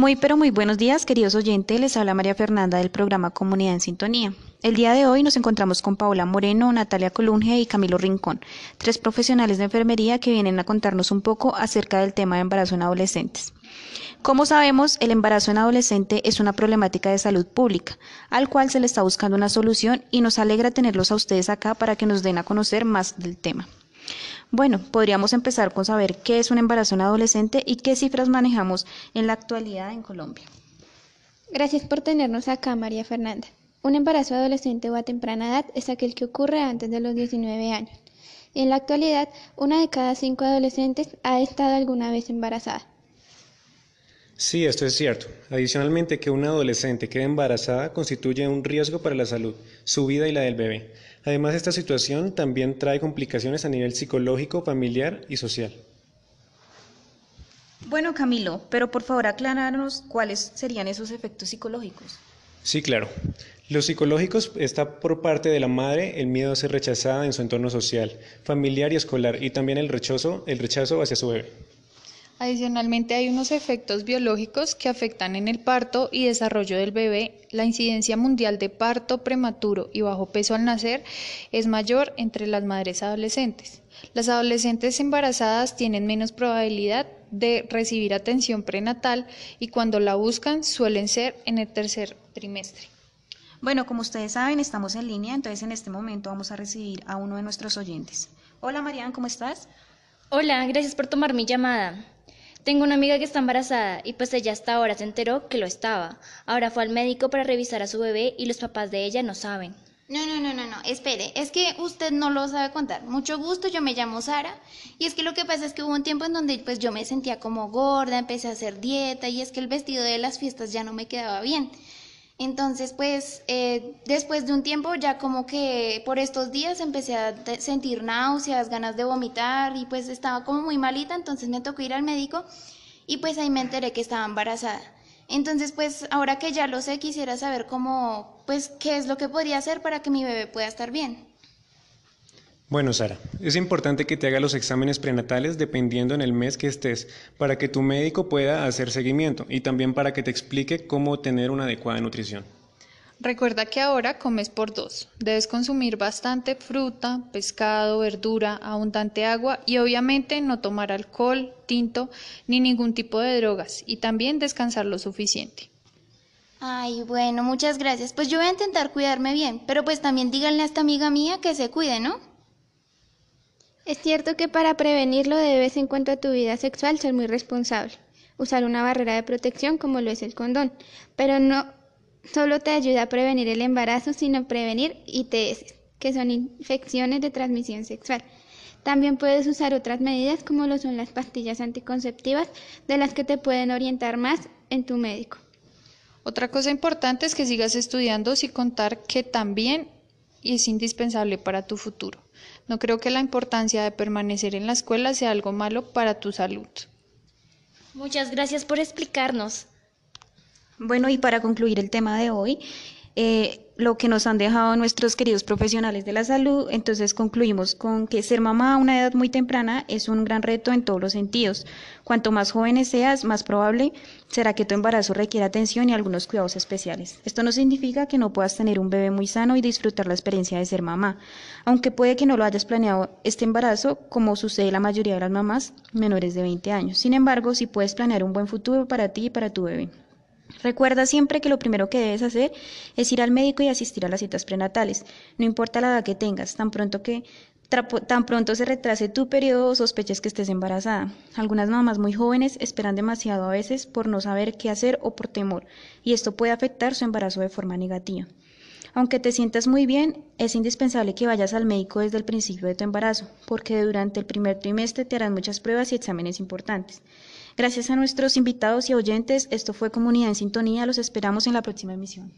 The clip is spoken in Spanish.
Muy pero muy buenos días, queridos oyentes. Les habla María Fernanda del programa Comunidad en Sintonía. El día de hoy nos encontramos con Paola Moreno, Natalia Colunge y Camilo Rincón, tres profesionales de enfermería que vienen a contarnos un poco acerca del tema de embarazo en adolescentes. Como sabemos, el embarazo en adolescente es una problemática de salud pública, al cual se le está buscando una solución y nos alegra tenerlos a ustedes acá para que nos den a conocer más del tema. Bueno, podríamos empezar con saber qué es un embarazo en adolescente y qué cifras manejamos en la actualidad en Colombia. Gracias por tenernos acá, María Fernanda. Un embarazo adolescente o a temprana edad es aquel que ocurre antes de los 19 años. En la actualidad, una de cada cinco adolescentes ha estado alguna vez embarazada. Sí, esto es cierto. Adicionalmente, que una adolescente quede embarazada constituye un riesgo para la salud, su vida y la del bebé. Además, esta situación también trae complicaciones a nivel psicológico, familiar y social. Bueno, Camilo, pero por favor aclararnos cuáles serían esos efectos psicológicos. Sí, claro. Los psicológicos está por parte de la madre el miedo a ser rechazada en su entorno social, familiar y escolar, y también el rechazo, el rechazo hacia su bebé. Adicionalmente hay unos efectos biológicos que afectan en el parto y desarrollo del bebé. La incidencia mundial de parto prematuro y bajo peso al nacer es mayor entre las madres adolescentes. Las adolescentes embarazadas tienen menos probabilidad de recibir atención prenatal y cuando la buscan suelen ser en el tercer trimestre. Bueno, como ustedes saben, estamos en línea, entonces en este momento vamos a recibir a uno de nuestros oyentes. Hola Marian, ¿cómo estás? Hola, gracias por tomar mi llamada. Tengo una amiga que está embarazada y pues ella hasta ahora se enteró que lo estaba. Ahora fue al médico para revisar a su bebé y los papás de ella no saben. No, no, no, no, no, espere, es que usted no lo sabe contar. Mucho gusto, yo me llamo Sara y es que lo que pasa es que hubo un tiempo en donde pues yo me sentía como gorda, empecé a hacer dieta y es que el vestido de las fiestas ya no me quedaba bien. Entonces, pues, eh, después de un tiempo, ya como que por estos días empecé a sentir náuseas, ganas de vomitar y pues estaba como muy malita, entonces me tocó ir al médico y pues ahí me enteré que estaba embarazada. Entonces, pues, ahora que ya lo sé, quisiera saber cómo, pues, qué es lo que podría hacer para que mi bebé pueda estar bien. Bueno, Sara, es importante que te haga los exámenes prenatales dependiendo en el mes que estés, para que tu médico pueda hacer seguimiento y también para que te explique cómo tener una adecuada nutrición. Recuerda que ahora comes por dos. Debes consumir bastante fruta, pescado, verdura, abundante agua y obviamente no tomar alcohol, tinto ni ningún tipo de drogas y también descansar lo suficiente. Ay, bueno, muchas gracias. Pues yo voy a intentar cuidarme bien, pero pues también díganle a esta amiga mía que se cuide, ¿no? Es cierto que para prevenirlo debes en cuanto a tu vida sexual ser muy responsable, usar una barrera de protección como lo es el condón, pero no solo te ayuda a prevenir el embarazo, sino prevenir ITS, que son infecciones de transmisión sexual. También puedes usar otras medidas como lo son las pastillas anticonceptivas, de las que te pueden orientar más en tu médico. Otra cosa importante es que sigas estudiando sin contar que también es indispensable para tu futuro. No creo que la importancia de permanecer en la escuela sea algo malo para tu salud. Muchas gracias por explicarnos. Bueno, y para concluir el tema de hoy, eh, lo que nos han dejado nuestros queridos profesionales de la salud, entonces concluimos con que ser mamá a una edad muy temprana es un gran reto en todos los sentidos. Cuanto más jóvenes seas, más probable será que tu embarazo requiera atención y algunos cuidados especiales. Esto no significa que no puedas tener un bebé muy sano y disfrutar la experiencia de ser mamá, aunque puede que no lo hayas planeado este embarazo, como sucede la mayoría de las mamás menores de 20 años. Sin embargo, sí puedes planear un buen futuro para ti y para tu bebé. Recuerda siempre que lo primero que debes hacer es ir al médico y asistir a las citas prenatales, no importa la edad que tengas, tan pronto que tan pronto se retrase tu periodo o sospeches que estés embarazada. Algunas mamás muy jóvenes esperan demasiado a veces por no saber qué hacer o por temor, y esto puede afectar su embarazo de forma negativa. Aunque te sientas muy bien, es indispensable que vayas al médico desde el principio de tu embarazo, porque durante el primer trimestre te harán muchas pruebas y exámenes importantes. Gracias a nuestros invitados y oyentes, esto fue Comunidad en Sintonía. Los esperamos en la próxima emisión.